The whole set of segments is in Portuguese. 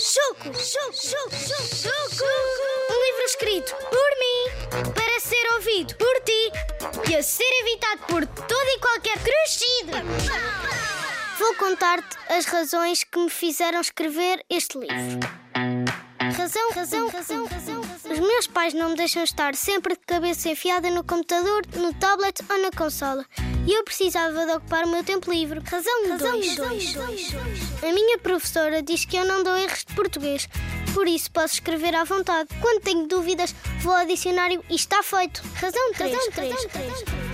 Choco, choco, choco, choco. Um livro escrito por mim, para ser ouvido por ti e a ser evitado por todo e qualquer crescido. Vou contar-te as razões que me fizeram escrever este livro. Razão, razão, razão, razão, razão. Os meus pais não me deixam estar sempre de cabeça enfiada no computador, no tablet ou na consola. E eu precisava de ocupar o meu tempo livre. Razão, razão dois, dois, dois, dois. A minha professora diz que eu não dou erros de português, por isso posso escrever à vontade. Quando tenho dúvidas, vou ao dicionário e está feito. Razão 3, razão 3, razão 3. Razão 3.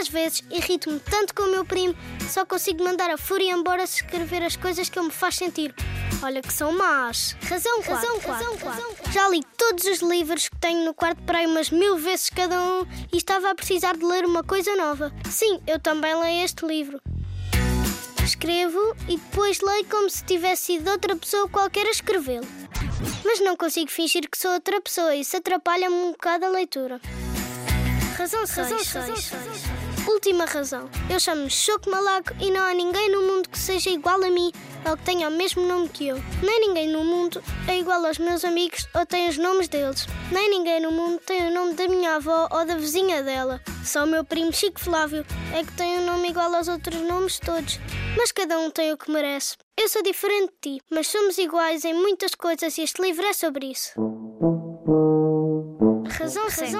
Às vezes irrito-me tanto com o meu primo, só consigo mandar a fúria embora se escrever as coisas que ele me faz sentir. Olha que são más. Razão 4. Razão 4. Razão 4. Já li todos os livros que tenho no quarto para aí umas mil vezes cada um e estava a precisar de ler uma coisa nova. Sim, eu também leio este livro. Escrevo e depois leio como se tivesse sido outra pessoa qualquer a escrevê-lo. Mas não consigo fingir que sou outra pessoa e isso atrapalha-me um bocado a leitura. Razão 6. Razão 6. Última razão. Eu chamo-me Choco Malaco e não há ninguém no mundo que seja igual a mim ou que tenha o mesmo nome que eu. Nem ninguém no mundo é igual aos meus amigos ou tem os nomes deles. Nem ninguém no mundo tem o nome da minha avó ou da vizinha dela. Só o meu primo Chico Flávio é que tem um nome igual aos outros nomes todos. Mas cada um tem o que merece. Eu sou diferente de ti, mas somos iguais em muitas coisas e este livro é sobre isso. Razão 7.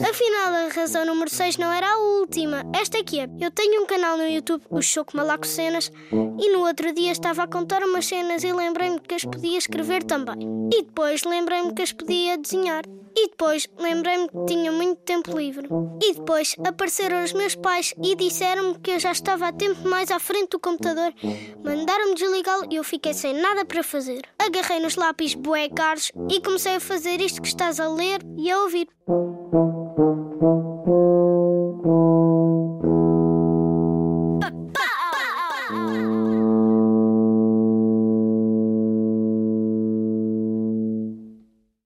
Afinal, a razão número 6 não era a última. Esta aqui é. Eu tenho um canal no YouTube, o Choco Malaco Cenas, e no outro dia estava a contar umas cenas e lembrei-me que as podia escrever também. E depois lembrei-me que as podia desenhar. E depois lembrei-me que tinha muito tempo livre. E depois apareceram os meus pais e disseram-me que eu já estava a tempo mais à frente do computador. Mandaram-me desligá-lo e eu fiquei sem nada para fazer. Agarrei nos lápis bué caros e comecei a fazer isto que estás a ler e a ouvir.